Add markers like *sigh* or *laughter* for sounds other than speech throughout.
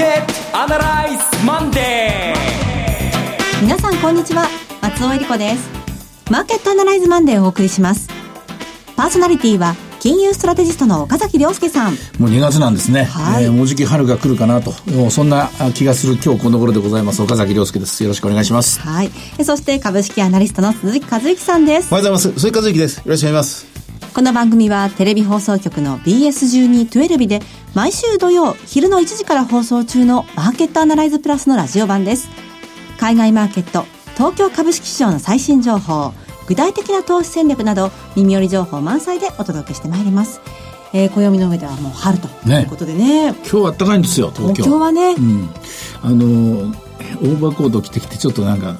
ケットアナライズマンデー皆さんこんにちは松尾英里子ですマーケットアナライズマンデーをお送りしますパーソナリティは金融ストラテジストの岡崎良介さん。もう2月なんですね。はい、えー、もうじき春が来るかなと、そんな気がする今日この頃でございます。岡崎良介です。よろしくお願いします。はい。そして株式アナリストの鈴木一之さんです。おはようございます。鈴木一之です。よろしくお願いします。この番組はテレビ放送局の BS12-12 で毎週土曜昼の1時から放送中のマーケットアナライズプラスのラジオ版です。海外マーケット、東京株式市場の最新情報、具体的な投資戦略など耳寄り情報満載でお届けしてまいります。えー、暦の上ではもう春ということでね。ね今日は暖かいんですよ、東京。今日はね。うん。あのー、オーバーコート着てきてちょっとなんか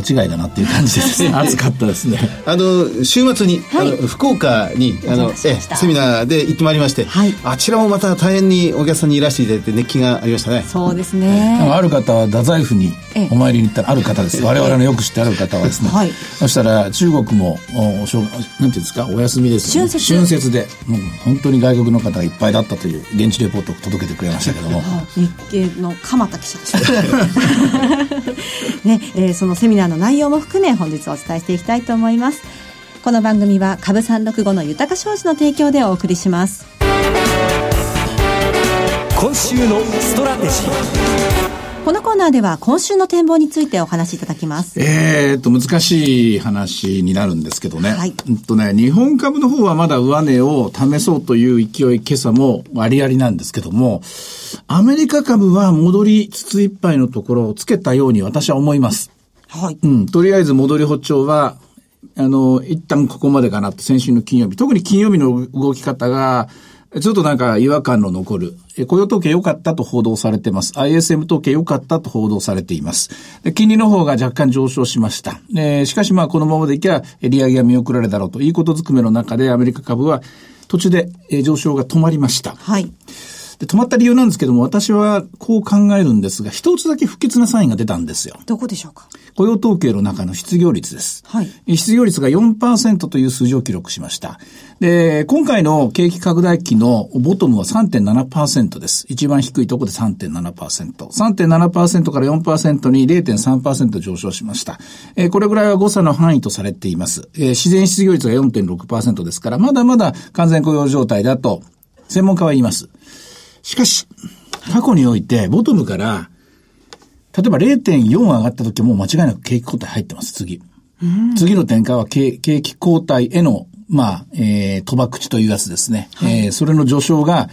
場違いだなっていう感じですね。*laughs* 暑かったですね。あの週末に、はい、あの福岡にあのえセミナーで行ってまいりまして、はい、あちらもまた大変にお客さんにいらしていただいて熱気がありましたね。そうですね、ある方は太宰府にお参りに行ったらある方です。*laughs* 我々のよく知ってある方はですね、はい、そしたら中国もおおなんていうんですかお休みですよ、ね、春節で。もう本当に外国の方がいっぱいだったという現地レポートを届けてくれましたけども。日経の鎌田記者でした。*laughs* ね、えー、そのセミナーの内容も含め本日お伝えしていきたいと思いますこの番組は株365の豊か商事の提供でお送りします今週のストラテジーこのコーナーでは今週の展望についてお話しいただきます。えーと、難しい話になるんですけどね。はい。うんとね、日本株の方はまだ上値を試そうという勢い、今朝もありありなんですけども、アメリカ株は戻りつついっぱいのところをつけたように私は思います。はい。うん、とりあえず戻り歩調は、あの、一旦ここまでかなって先週の金曜日、特に金曜日の動き方が、ちょっとなんか違和感の残る。雇用統計良かったと報道されてます。ISM 統計良かったと報道されています。金利の方が若干上昇しました。しかしまあこのままでいけば利上げは見送られるだろうということずくめの中でアメリカ株は途中で上昇が止まりました。はい。で、止まった理由なんですけども、私はこう考えるんですが、一つだけ不吉なサインが出たんですよ。どこでしょうか？雇用統計の中の失業率です。はい。失業率が4%という数字を記録しました。で、今回の景気拡大期のボトムは3.7%です。一番低いところで3.7%。3.7%から4%に0.3%上昇しました。えー、これぐらいは誤差の範囲とされています。えー、自然失業率が4.6%ですから、まだまだ完全雇用状態だと、専門家は言います。しかし、過去において、ボトムから、例えば0.4上がった時はもう間違いなく景気後退入ってます、次。次の展開は景景気後退への、まあ、えー、賭博口というやつですね。はい、えー、それの上昇が、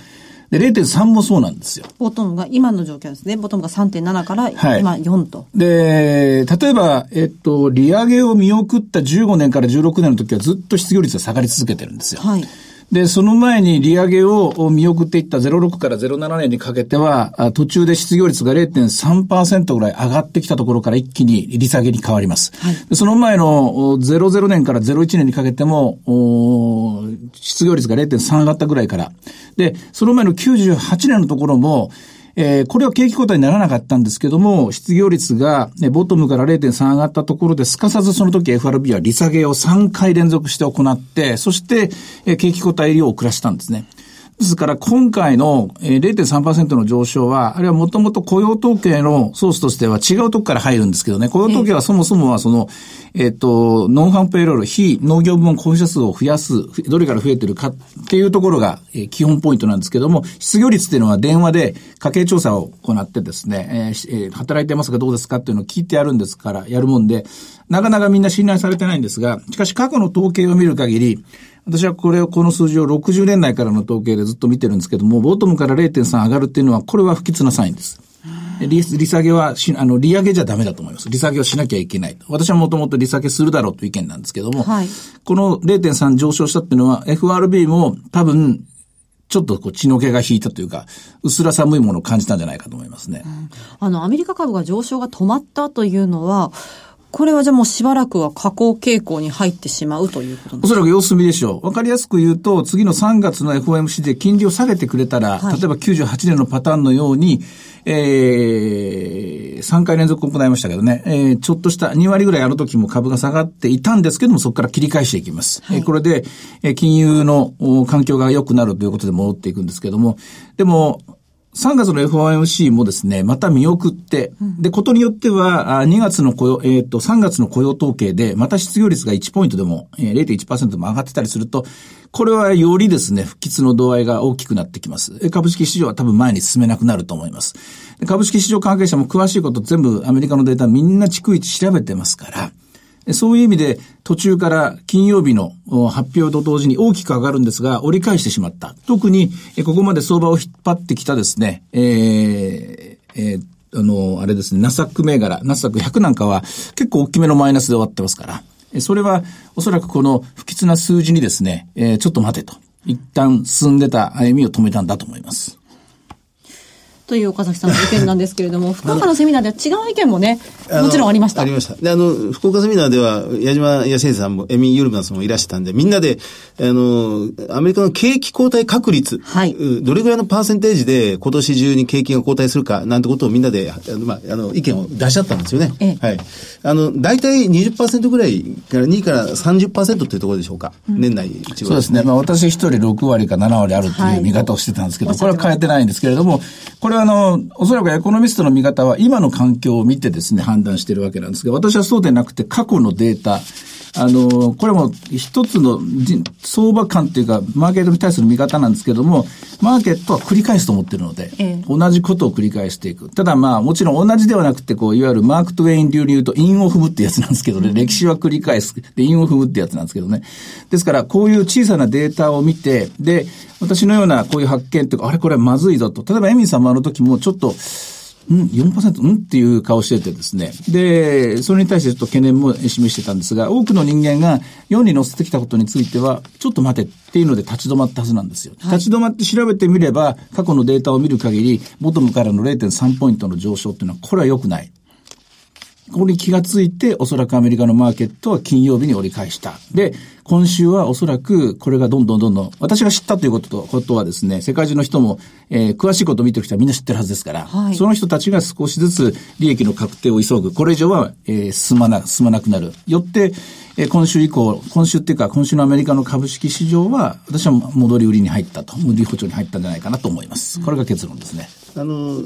で、0.3もそうなんですよ。ボトムが、今の状況ですね。ボトムが3.7から、今4と。で、例えば、えっと、利上げを見送った15年から16年の時はずっと失業率が下がり続けてるんですよ。はい。で、その前に利上げを見送っていった06から07年にかけては、途中で失業率が0.3%ぐらい上がってきたところから一気に利下げに変わります。はい、その前の00年から01年にかけても、失業率が0.3上がったぐらいから。で、その前の98年のところも、えー、これは景気後退にならなかったんですけども、失業率が、ね、ボトムから0.3上がったところですかさずその時 FRB は利下げを3回連続して行って、そして、えー、景気後退を遅らしたんですね。ですから今回の0.3%の上昇は、あれはもともと雇用統計のソースとしては違うとこから入るんですけどね、雇用統計はそもそもはその、えっ、と、ノンハンペイロール、非農業部門雇用者数を増やす、どれから増えてるかっていうところが基本ポイントなんですけども、失業率っていうのは電話で家計調査を行ってですね、えー、働いてますかどうですかっていうのを聞いてやるんですから、やるもんで、なかなかみんな信頼されてないんですが、しかし過去の統計を見る限り、私はこれを、この数字を60年代からの統計でずっと見てるんですけども、ボトムから0.3上がるっていうのは、これは不吉なサインです。利利下げはし、あの、利上げじゃダメだと思います。利下げをしなきゃいけない。私はもともと利下げするだろうという意見なんですけども、はい、この0.3上昇したっていうのは、FRB も多分、ちょっとこう血の気が引いたというか、薄ら寒いものを感じたんじゃないかと思いますね。うん、あの、アメリカ株が上昇が止まったというのは、これはじゃあもうしばらくは下降傾向に入ってしまうということおそらく様子見でしょう。わかりやすく言うと、次の3月の FOMC で金利を下げてくれたら、はい、例えば98年のパターンのように、えー、3回連続行いましたけどね、えー、ちょっとした2割ぐらいあの時も株が下がっていたんですけども、そこから切り返していきます。はい、えー、これで、えー、金融の環境が良くなるということで戻っていくんですけども、でも、3月の FOMC もですね、また見送って、うん、で、ことによっては、2月の雇用、えっ、ー、と、3月の雇用統計で、また失業率が1ポイントでも、えー、0.1%でも上がってたりすると、これはよりですね、不吉の度合いが大きくなってきます。株式市場は多分前に進めなくなると思います。株式市場関係者も詳しいこと全部アメリカのデータみんな逐一調べてますから、そういう意味で途中から金曜日の発表と同時に大きく上がるんですが、折り返してしまった。特に、ここまで相場を引っ張ってきたですね、えー、えー、あの、あれですね、ナスダック銘柄、ナスダック100なんかは結構大きめのマイナスで終わってますから、それはおそらくこの不吉な数字にですね、えー、ちょっと待てと。一旦進んでた歩みを止めたんだと思います。という岡崎さんの意見なんですけれども、*laughs* 福岡のセミナーでは違う意見もね、もちろんありました。ありました。で、あの、福岡セミナーでは、矢島康生さんも、エミ・ユルマンさんもいらしてたんで、みんなで、あの、アメリカの景気後退確率、はい、どれぐらいのパーセンテージで今年中に景気が後退するか、なんてことをみんなで、あの、まあ、あの、意見を出し合ったんですよね。ええ、はい。あの、大体20%ぐらいから2から30%っていうところでしょうか。うん、年内一そうですね。まあ、私一人6割か7割あるっていう見方をしてたんですけど、はい、これは変えてないんですけれども、これはあの、おそらくエコノミストの見方は今の環境を見てですね、判断しているわけなんですが、私はそうでなくて過去のデータ、あの、これも一つの相場感っていうか、マーケットに対する見方なんですけども、マーケットは繰り返すと思ってるので、ええ、同じことを繰り返していく。ただまあ、もちろん同じではなくて、こう、いわゆるマーク・トウェイン流に言うと、韻を踏むってやつなんですけどね、歴史は繰り返す。で、韻を踏むってやつなんですけどね。ですから、こういう小さなデータを見て、で、私のようなこういう発見っていうか、あれこれまずいぞと。例えば、エミンさんもあの時もちょっと、うん、4%? うん？っていう顔しててですね。で、それに対してちょっと懸念も示してたんですが、多くの人間が4に乗せてきたことについては、ちょっと待てっていうので立ち止まったはずなんですよ。はい、立ち止まって調べてみれば、過去のデータを見る限り、ボトムからの0.3ポイントの上昇っていうのは、これは良くない。ここに気がついて、おそらくアメリカのマーケットは金曜日に折り返した。で、今週はおそらくこれがどんどんどんどん、私が知ったということと、ことはですね、世界中の人も、えー、詳しいことを見てる人はみんな知ってるはずですから、はい、その人たちが少しずつ利益の確定を急ぐ。これ以上は、えー、進まな、進まなくなる。よって、えー、今週以降、今週っていうか、今週のアメリカの株式市場は、私は戻り売りに入ったと、売り補調に入ったんじゃないかなと思います。これが結論ですね。あの、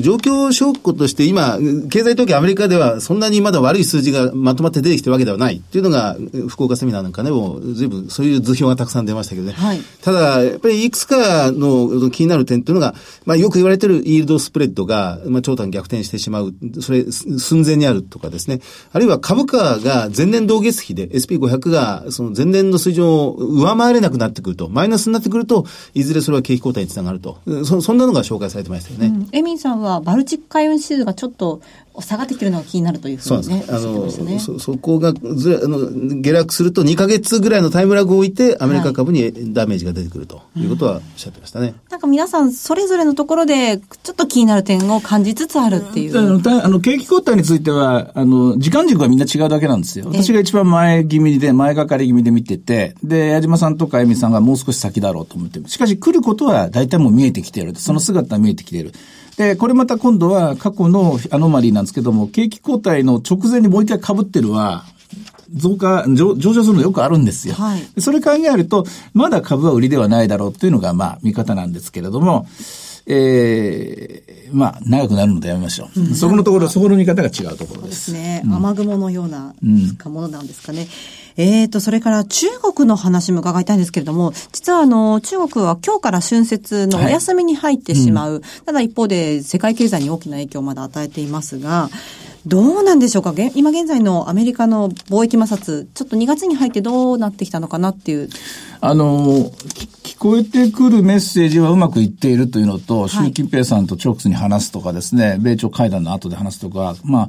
状況証拠として今、経済統計アメリカではそんなにまだ悪い数字がまとまって出てきてるわけではないっていうのが、福岡セミナーなんかでも随分そういう図表がたくさん出ましたけどね。はい、ただ、やっぱりいくつかの気になる点っていうのが、まあよく言われてるイールドスプレッドが、まあ長短逆転してしまう、それ寸前にあるとかですね。あるいは株価が前年同月比で SP500 がその前年の水準を上回れなくなってくると、マイナスになってくると、いずれそれは景気後退につながると。そそんなのが紹介されてましたよね。うん、エミンさんはバルチック海運指数がちょっと下がってきてるのが気になるというふうにね、そうなんですあの、そ、そこがずれ、あの、下落すると2か月ぐらいのタイムラグを置いて、アメリカ株にダメージが出てくるということはおっしゃってましたね。うん、なんか皆さん、それぞれのところで、ちょっと気になる点を感じつつあるっていう。あの、あの景気後退については、あの、時間軸がみんな違うだけなんですよ。私が一番前気味で、前がかり気味で見てて、で、矢島さんとかエミさんがもう少し先だろうと思ってしかし来ることは大体もう見えてきている。その姿は見えてきている。で、これまた今度は過去のアノマリーなんですけども、景気後退の直前にもう一回被ってるは、増加、上上昇するのよくあるんですよ。はい、それ考えると、まだ株は売りではないだろうというのが、まあ、見方なんですけれども、ええー、まあ、長くなるのでやめましょう。うん、そこのところ、そこの見方が違うところです。ですね。うん、雨雲のような、ものなんですかね。えーと、それから中国の話も伺いたいんですけれども、実はあの、中国は今日から春節のお休みに入ってしまう。はいうん、ただ一方で世界経済に大きな影響をまだ与えていますが、どうなんでしょうか？今現在のアメリカの貿易摩擦、ちょっと2月に入ってどうなってきたのかなっていう。あの、聞こえてくるメッセージはうまくいっているというのと、習近平さんと直接に話すとかですね、米朝会談の後で話すとか、まあ、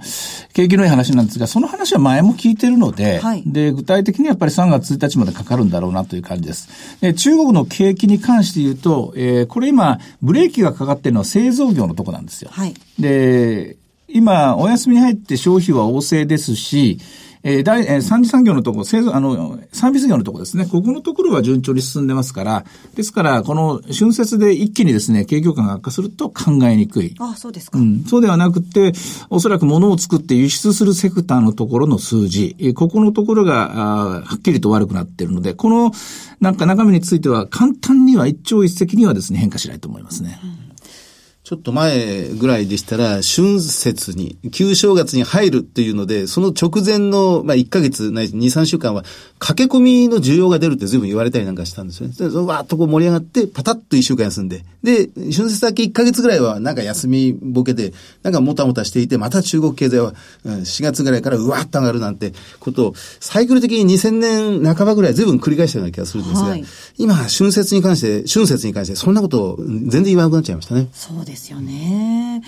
景気のいい話なんですが、その話は前も聞いてるので、はい、で、具体的にやっぱり3月1日までかかるんだろうなという感じです。で中国の景気に関して言うと、えー、これ今、ブレーキがかかってるのは製造業のとこなんですよ。はい、で、今、お休みに入って消費は旺盛ですし、えー、第、えー、三次産業のところ、製造、あの、サービス業のところですね。ここのところは順調に進んでますから、ですから、この春節で一気にですね、景況感が悪化すると考えにくい。あそうですか。うん。そうではなくて、おそらく物を作って輸出するセクターのところの数字、えー、ここのところが、あはっきりと悪くなっているので、この、なんか中身については簡単には一朝一夕にはですね、変化しないと思いますね。うんちょっと前ぐらいでしたら、春節に、旧正月に入るっていうので、その直前の、まあ、1ヶ月ない2、3週間は、駆け込みの需要が出るって随分言われたりなんかしたんですよね。で、わーっとこう盛り上がって、パタッと1週間休んで、で、春節だけ1ヶ月ぐらいはなんか休みボケで、なんかもたもたしていて、また中国経済は4月ぐらいからうわーっと上がるなんてことを、サイクル的に2000年半ばぐらい随分繰り返したような気がするんですが、はい、今、春節に関して、春節に関して、そんなことを全然言わなくなっちゃいましたね。そうですよね。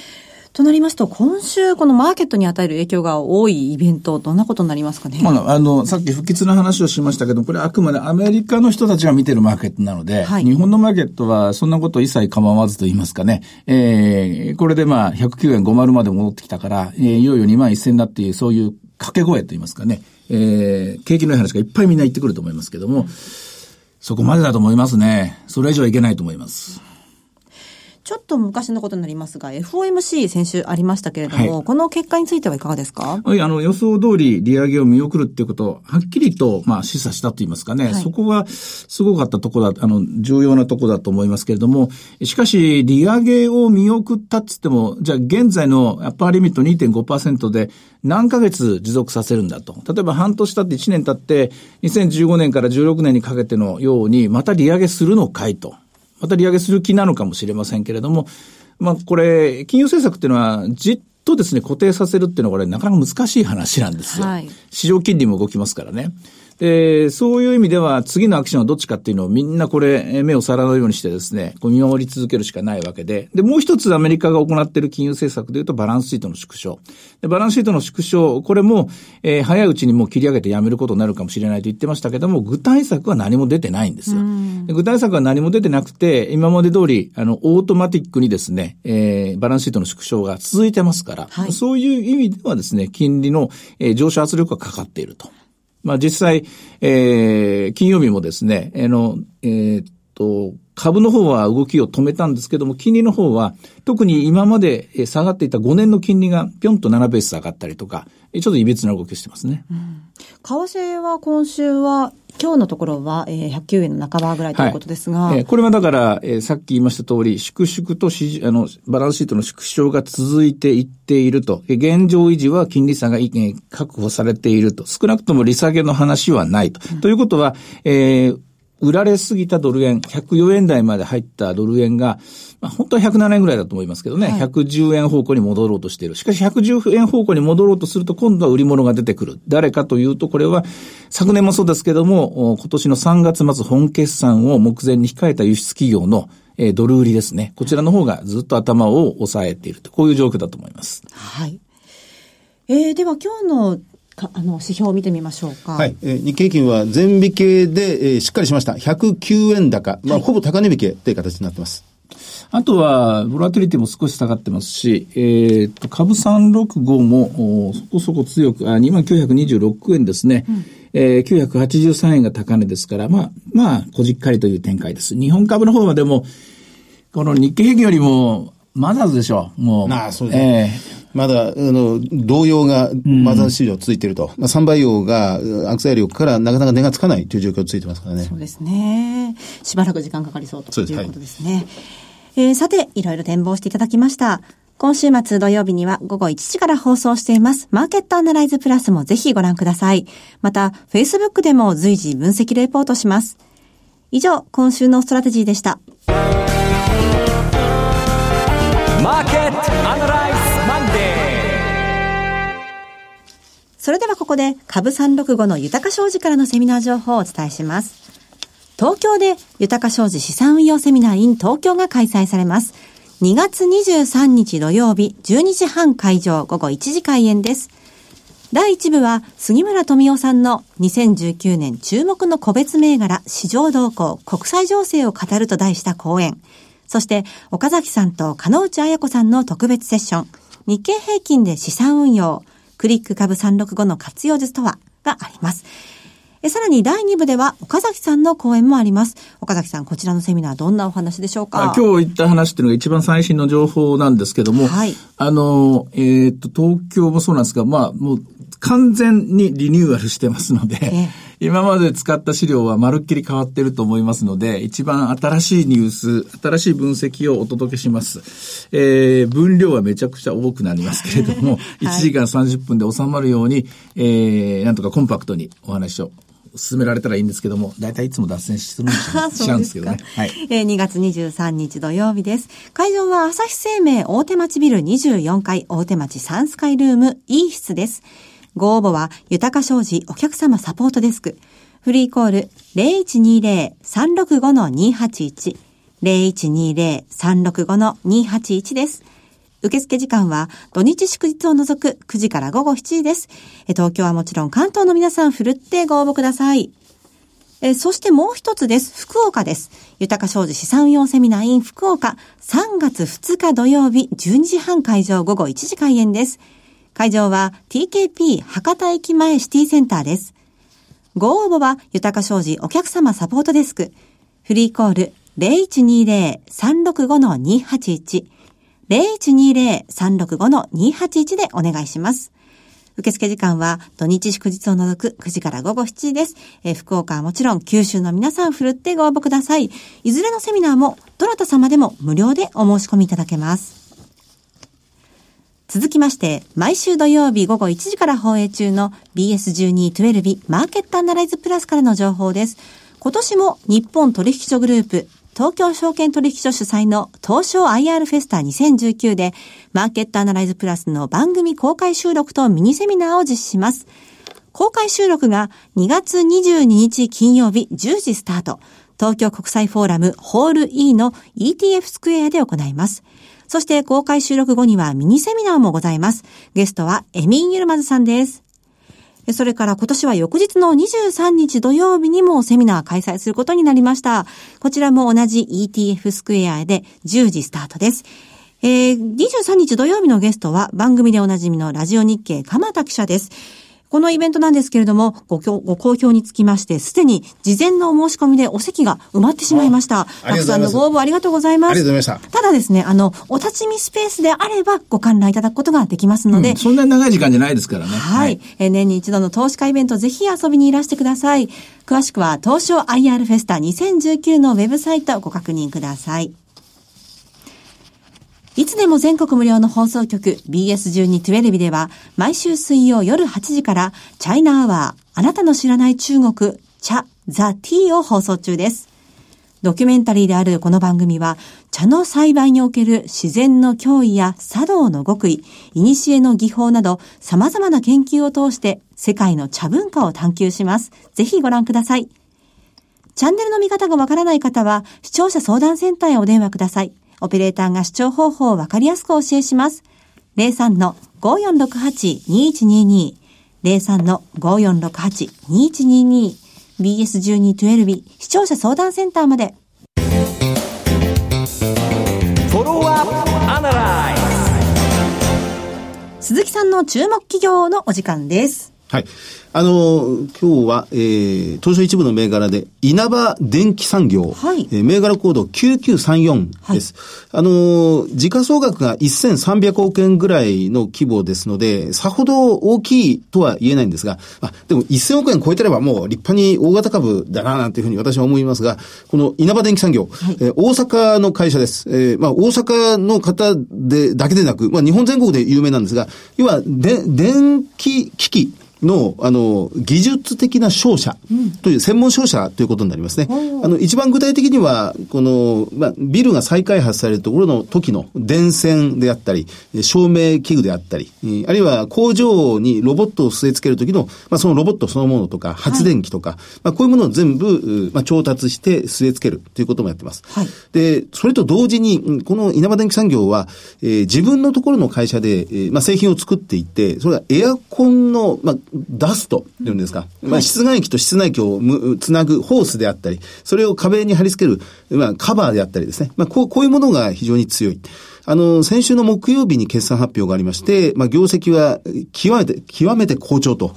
となりますと、今週、このマーケットに与える影響が多いイベント、どんなことになりますかね？まあ、あの、さっき不吉な話をしましたけど、これあくまでアメリカの人たちが見てるマーケットなので、はい、日本のマーケットはそんなこと一切構わずと言いますかね、えー、これでまあ、109円50まで戻ってきたから、えー、いよいよ2万1000だっていう、そういう掛け声と言いますかね、えー、景気のいい話がいっぱいみんな言ってくると思いますけども、そこまでだと思いますね。それ以上いけないと思います。ちょっと昔のことになりますが、FOMC 先週ありましたけれども、はい、この結果についてはいかがですか？はい、あの、予想通り利上げを見送るっていうことを、はっきりと、まあ、示唆したと言いますかね、はい、そこがすごかったところだ、あの、重要なところだと思いますけれども、しかし、利上げを見送ったっつっても、じゃあ、現在のアッパーリミット2.5%で何ヶ月持続させるんだと。例えば半年経って1年経って、2015年から16年にかけてのように、また利上げするのかいと。また利上げする気なのかもしれませんけれども、まあこれ、金融政策っていうのはじっとですね、固定させるっていうのはこれなかなか難しい話なんですよ。はい、市場金利も動きますからね。で、そういう意味では次のアクションはどっちかっていうのをみんなこれ目を皿のようにしてですね、こう見守り続けるしかないわけで、で、もう一つアメリカが行っている金融政策でいうとバランスシートの縮小。で、バランスシートの縮小、これも、えー、早いうちにもう切り上げてやめることになるかもしれないと言ってましたけども、具体策は何も出てないんですよ。具体策は何も出てなくて、今まで通り、あの、オートマティックにですね、えー、バランスシートの縮小が続いてますから、はい、そういう意味ではですね、金利の、えー、上昇圧力がかかっていると。まあ実際、えー、金曜日もですね、あの、えー、っと、株の方は動きを止めたんですけども、金利の方は、特に今まで下がっていた5年の金利がぴょんと7ベース下がったりとか、ちょっといびつな動きをしてますね。うん、為替は今週は今日のところは、えー、109円の半ばぐらいということですが。はい、えー、これはだから、えー、さっき言いました通り、粛々としあの、バランスシートの縮小が続いていっていると。現状維持は金利差が、えー、確保されていると。少なくとも利下げの話はないと。うん、ということは、えー、売られすぎたドル円、104円台まで入ったドル円が、まあ、本当は107円ぐらいだと思いますけどね、はい、110円方向に戻ろうとしている。しかし110円方向に戻ろうとすると今度は売り物が出てくる。誰かというと、これは昨年もそうですけども、今年の3月末本決算を目前に控えた輸出企業のえー、ドル売りですね。こちらの方がずっと頭を押さえていると、こういう状況だと思います。はい。えー、では今日のかあの指標を見てみましょうか。はい。えー、日経金は全引けで、えー、しっかりしました。109円高。まあ、はい、ほぼ高値引けという形になってます。あとは、ボラティリティも少し下がってますし、えー、っと、株365も、そこそこ強く、あ、2926円ですね。うんえー、983円が高値ですから、まあ、まあ、こじっかりという展開です。日本株の方はでも、この日経平均よりも、まだでしょう、もう。ああ、そうですね。えーまだ、あの、動揺がマザー市場続いていると。うん、まあ、3倍用が、アクセル力からなかなか値がつかないという状況がついてますからね。そうですね。しばらく時間かかりそうということですね。はい、えー、さて、いろいろ展望していただきました。今週末土曜日には午後1時から放送しています。マーケットアナライズプラスもぜひご覧ください。また、Facebook でも随時分析レポートします。以上、今週のストラテジーでした。それではここで株365の豊か商事からのセミナー情報をお伝えします。東京で豊か商事資産運用セミナー in 東京が開催されます。2月23日土曜日12時半会場午後1時開演です。第1部は杉村富夫さんの2019年注目の個別銘柄市場動向国際情勢を語ると題した講演。そして岡崎さんと金内彩子さんの特別セッション。日経平均で資産運用クリック株365の活用術とは？があります。えさらに第2部では岡崎さんの講演もあります。岡崎さん、こちらのセミナーどんなお話でしょうか？今日言った話っていうのが一番最新の情報なんですけども、はい、あの、えっ、と、東京もそうなんですが、まあ、もう完全にリニューアルしてますので、今まで使った資料はまるっきり変わってると思いますので、一番新しいニュース、新しい分析をお届けします。えー、分量はめちゃくちゃ多くなりますけれども、*laughs* 1時間30分で収まるように、えー、なんとかコンパクトにお話を進められたらいいんですけども、大体いつも脱線するんしちゃうんですけど *laughs* ね。はい。えー、2月23日土曜日です。会場は朝日生命大手町ビル24階大手町サンスカイルーム E 室です。ご応募は、豊か商事お客様サポートデスク。フリーコール0120-365-281。0120-365-281です。受付時間は土日祝日を除く9時から午後7時です。東京はもちろん関東の皆さんふるってご応募ください。えそしてもう一つです。福岡です。豊か商事資産運用セミナー in 福岡3月2日土曜日12時半会場午後1時開演です。会場は TKP 博多駅前シティセンターです。ご応募は豊か商事お客様サポートデスク。フリーコール0120-365-281 0120-365-281でお願いします。受付時間は土日祝日を除く9時から午後7時です。え福岡はもちろん九州の皆さんふるってご応募ください。いずれのセミナーもどなた様でも無料でお申し込みいただけます。続きまして、毎週土曜日午後1時から放映中の BS12-12 マーケットアナライズプラスからの情報です。今年も日本取引所グループ東京証券取引所主催の東証 IR フェスタ2019で、マーケットアナライズプラスの番組公開収録とミニセミナーを実施します。公開収録が2月22日金曜日10時スタート。東京国際フォーラムホール E の ETF スクエアで行います。そして公開収録後にはミニセミナーもございます。ゲストはエミン・ユルマズさんです。それから今年は翌日の23日土曜日にもセミナー開催することになりました。こちらも同じ ETF スクエアで10時スタートです。えー、23日土曜日のゲストは番組でおなじみのラジオ日経鎌田記者です。このイベントなんですけれども、ごご好評につきまして、すでに事前のお申し込みでお席が埋まってしまいました。たくさんのご応募ありがとうございます。ありがとうございました。ただですね、あの、お立ち見スペースであればご観覧いただくことができますので。うん、そんなに長い時間じゃないですからね。はい。はい、え年に一度の投資家イベント、ぜひ遊びにいらしてください。詳しくは、東証 IR フェスタ2019のウェブサイトをご確認ください。いつでも全国無料の放送局 BS12-12 では毎週水曜夜8時からチャイナアワーあなたの知らない中国茶ザ・ティーを放送中です。ドキュメンタリーであるこの番組は茶の栽培における自然の脅威や茶道の極意、古の技法など様々な研究を通して世界の茶文化を探求します。ぜひご覧ください。チャンネルの見方がわからない方は視聴者相談センターへお電話ください。オペレーターが視聴方法をわかりやすくお教えします。03-5468-2122 03-5468-2122 BS1212 視聴者相談センターまで。鈴木さんの注目企業のお時間です。はい。あの、今日は、えー、東証一部の銘柄で、稲葉電気産業、はい、えー、銘柄コード9934です。はい、あの、時価総額が1300億円ぐらいの規模ですので、さほど大きいとは言えないんですが、あ、でも1000億円超えてればもう立派に大型株だな、なんていうふうに私は思いますが、この稲葉電気産業、はい、えー、大阪の会社です。えー、まあ、大阪の方で、だけでなく、まあ、日本全国で有名なんですが、要は、で、電気機器、の、あの、技術的な商社という、専門商社ということになりますね。あの、一番具体的には、この、まあ、ビルが再開発されるところの時の電線であったり、照明器具であったり、あるいは工場にロボットを据え付ける時の、まあ、そのロボットそのものとか、発電機とか、はい、まあ、こういうものを全部、まあ、調達して据え付けるということもやってます。はい、で、それと同時に、この稲葉電機産業は、えー、自分のところの会社で、えー、まあ、製品を作っていって、それはエアコンの、まあ、ダストっていうんですか。まあ、室外機と室内機をつなぐホースであったり、それを壁に貼り付ける、まあ、カバーであったりですね。まあ、こう、こういうものが非常に強い。あの、先週の木曜日に決算発表がありまして、まあ、業績は極めて、極めて好調と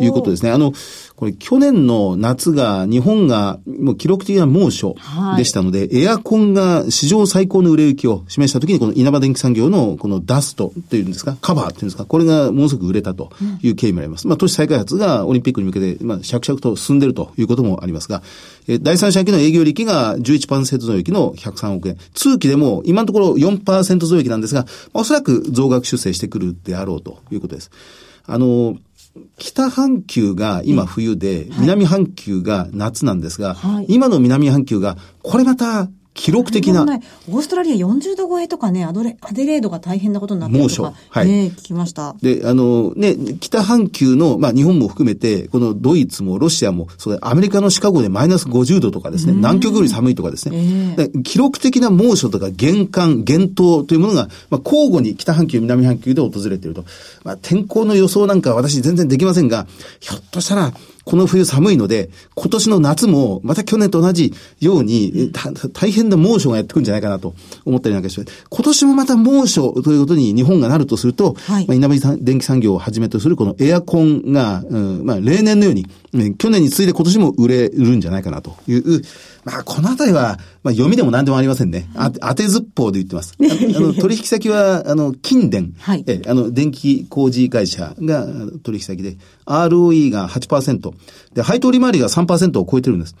いうことですね。あの、これ去年の夏が日本がもう記録的な猛暑でしたので、はい、エアコンが史上最高の売れ行きを示したときにこの稲葉電機産業のこのダストっていうんですか、カバーっていうんですか、これがものすごく売れたという経緯もあります。うん、まあ都市再開発がオリンピックに向けて、まあ着々と進んでいるということもありますが、え第三者期の営業利益が11%増益の103億円。通期でも今のところ4%増益なんですが、まあ、おそらく増額修正してくるであろうということです。あの、北半球が今冬で、南半球が夏なんですが、はい、今の南半球が、これまた記録的な。オーストラリア40度超えとかね、アドレアデレードが大変なことになってるとか。猛暑。はい。ね、聞きました。で、あの、ね、北半球の、まあ日本も含めて、このドイツもロシアも、それアメリカのシカゴでマイナス50度とかですね、南極より寒いとかですね。えー、記録的な猛暑とか厳寒、厳冬というものが、まあ交互に北半球、南半球で訪れていると。まあ天候の予想なんか私全然できませんが、ひょっとしたら、この冬寒いので、今年の夏もまた去年と同じように、大変な猛暑がやってくるんじゃないかなと思ったりなんかして、今年もまた猛暑ということに日本がなるとすると、はい、まあ、稲葉電機産業をはじめとするこのエアコンが、うん、まあ、例年のように、去年に次いで今年も売れるんじゃないかなという、まあ、このあたりは、まあ、読みでも何でもありませんね。あ当てずっぽうで言ってます。*laughs* あの、取引先は、あの、金電。はい。え、あの、電気工事会社が取引先で、ROE が8%。で、配当利回りが3%を超えてるんです。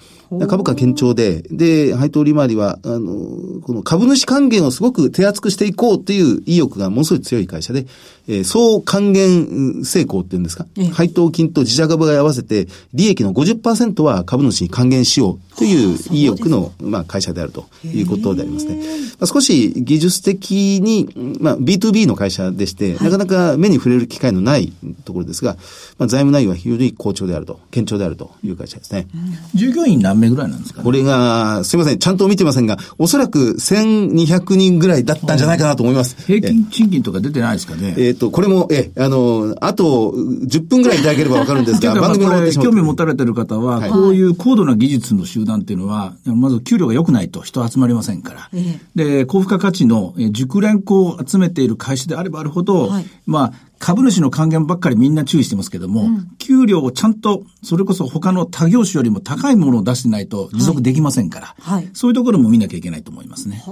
株価堅調で、で、配当利回りは、あの、この株主還元をすごく手厚くしていこうという意欲がものすごい強い会社で、えー、総還元成功っていうんですか、配当金と自社株が合わせて、利益の50%は株主に還元しようという意欲の、まあ、会社であるということでありますね。まあ、少し技術的に、まあ、B2B の会社でして、なかなか目に触れる機会のないところですが、まあ、財務内容は非常に好調であると、堅調であるという会社ですね。従業員何名ぐらいなんですか、ね、これが、すみません、ちゃんと見てませんが、おそらく1200人ぐらいだったんじゃないかなと思います。平均賃金とか出てないですかね？えっ、ー、と、これも、え、あの、あと10分ぐらいいただければわかるんですが、*laughs* 番組これ興味持たれてる方は、はい、こういう高度な技術の集団っていうのは、まず給料が良くないと人集まりませんから。で、高付加価値の熟練工を集めている会社であればあるほど、はい、まあ、株主の還元ばっかりみんな注意してますけども、うん、給料をちゃんと、それこそ他の他業種よりも高いものを出してないと持続できませんから、はい、そういうところも見なきゃいけないと思いますね。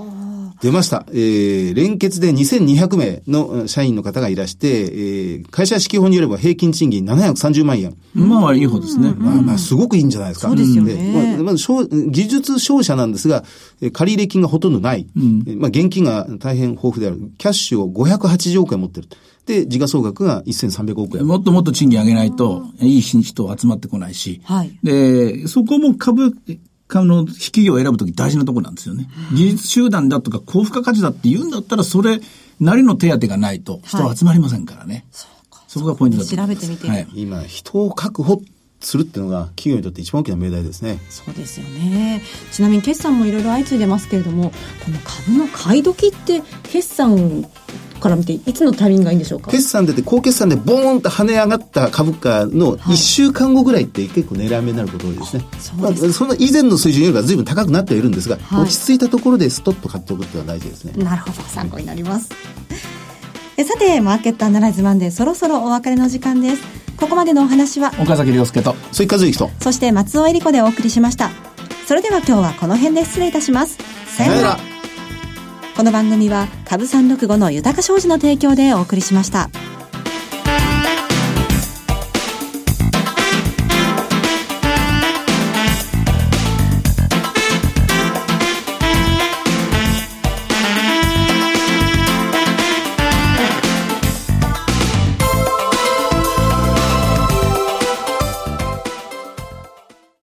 出ました。えー、連結で2200名の社員の方がいらして、えー、会社指揮法によれば平均賃金730万円。まあ、いい方ですね。まあ、まあ、すごくいいんじゃないですか。そうですよね。まあ、まあ、技術商社なんですが、借入金がほとんどない。うん、まあ、現金が大変豊富である。キャッシュを580億円持ってる。で、時価総額が1300億円。もっともっと賃金上げないと、いい人集まってこないし。はい。で、そこも株、株の引き業を選ぶとき大事なところなんですよね。技術集団だとか高付加価値だって言うんだったら、それなりの手当がないと人は集まりませんからね。はい、そこがポイントだと調べてみて、はい、今、人を確保するっていうのが企業にとって一番大きな命題ですね。そうですよね。ちなみに決算もいろいろ相次いでますけれども、この株の買い時って決算から見ていつのタイミングがいいんでしょうか？決算出て高決算でボーンと跳ね上がった株価の1週間後ぐらいって結構狙い目になること多いですね、はい、まあ、その以前の水準よりは随分高くなってはいるんですが、はい、落ち着いたところでストッと買っておくっていうのは大事ですね。なるほど。参考になります。えさてマーケットアナライズマンデーそろそろお別れの時間ですここまでのお話は岡崎亮介と鈴木和之と。そして松尾恵里子でお送りしました。それでは今日はこの辺で失礼いたします。さようなら。この番組は株三六五の豊か商事の提供でお送りしました。